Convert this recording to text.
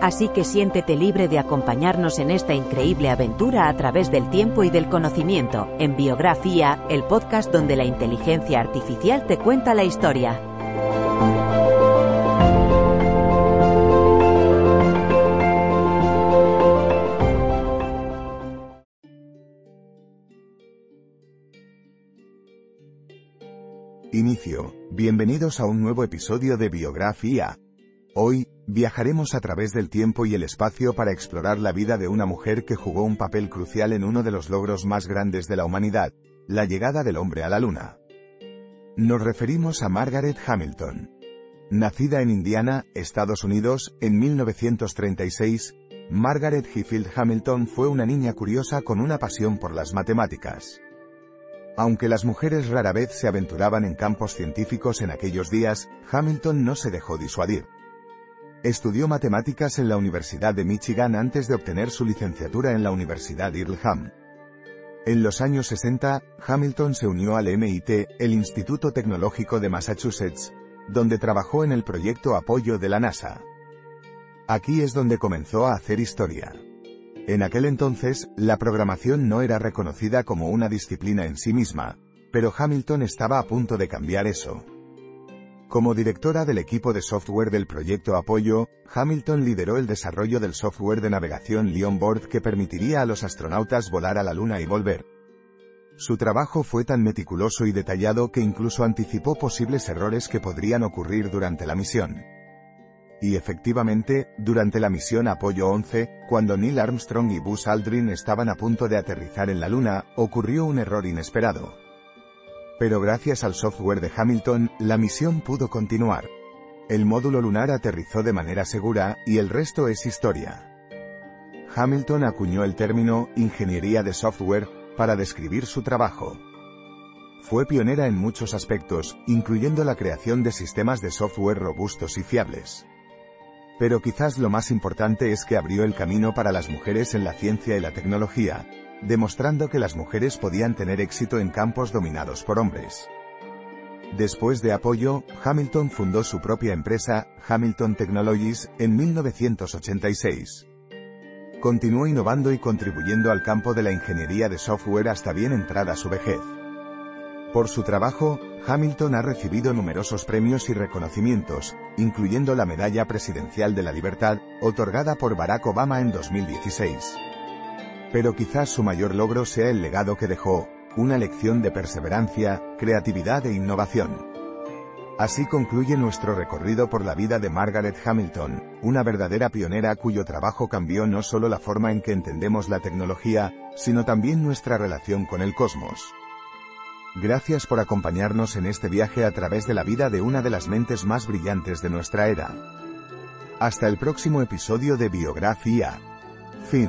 Así que siéntete libre de acompañarnos en esta increíble aventura a través del tiempo y del conocimiento, en Biografía, el podcast donde la inteligencia artificial te cuenta la historia. Inicio. Bienvenidos a un nuevo episodio de Biografía. Hoy, viajaremos a través del tiempo y el espacio para explorar la vida de una mujer que jugó un papel crucial en uno de los logros más grandes de la humanidad, la llegada del hombre a la Luna. Nos referimos a Margaret Hamilton. Nacida en Indiana, Estados Unidos, en 1936, Margaret Highfield Hamilton fue una niña curiosa con una pasión por las matemáticas. Aunque las mujeres rara vez se aventuraban en campos científicos en aquellos días, Hamilton no se dejó disuadir. Estudió matemáticas en la Universidad de Michigan antes de obtener su licenciatura en la Universidad Earlham. En los años 60, Hamilton se unió al MIT, el Instituto Tecnológico de Massachusetts, donde trabajó en el proyecto apoyo de la NASA. Aquí es donde comenzó a hacer historia. En aquel entonces, la programación no era reconocida como una disciplina en sí misma, pero Hamilton estaba a punto de cambiar eso. Como directora del equipo de software del proyecto Apoyo, Hamilton lideró el desarrollo del software de navegación Leon Board que permitiría a los astronautas volar a la Luna y volver. Su trabajo fue tan meticuloso y detallado que incluso anticipó posibles errores que podrían ocurrir durante la misión. Y efectivamente, durante la misión Apoyo 11, cuando Neil Armstrong y Buzz Aldrin estaban a punto de aterrizar en la Luna, ocurrió un error inesperado. Pero gracias al software de Hamilton, la misión pudo continuar. El módulo lunar aterrizó de manera segura, y el resto es historia. Hamilton acuñó el término ingeniería de software para describir su trabajo. Fue pionera en muchos aspectos, incluyendo la creación de sistemas de software robustos y fiables. Pero quizás lo más importante es que abrió el camino para las mujeres en la ciencia y la tecnología, demostrando que las mujeres podían tener éxito en campos dominados por hombres. Después de apoyo, Hamilton fundó su propia empresa, Hamilton Technologies, en 1986. Continuó innovando y contribuyendo al campo de la ingeniería de software hasta bien entrada su vejez. Por su trabajo, Hamilton ha recibido numerosos premios y reconocimientos, incluyendo la Medalla Presidencial de la Libertad, otorgada por Barack Obama en 2016. Pero quizás su mayor logro sea el legado que dejó, una lección de perseverancia, creatividad e innovación. Así concluye nuestro recorrido por la vida de Margaret Hamilton, una verdadera pionera cuyo trabajo cambió no solo la forma en que entendemos la tecnología, sino también nuestra relación con el cosmos. Gracias por acompañarnos en este viaje a través de la vida de una de las mentes más brillantes de nuestra era. Hasta el próximo episodio de Biografía. Fin.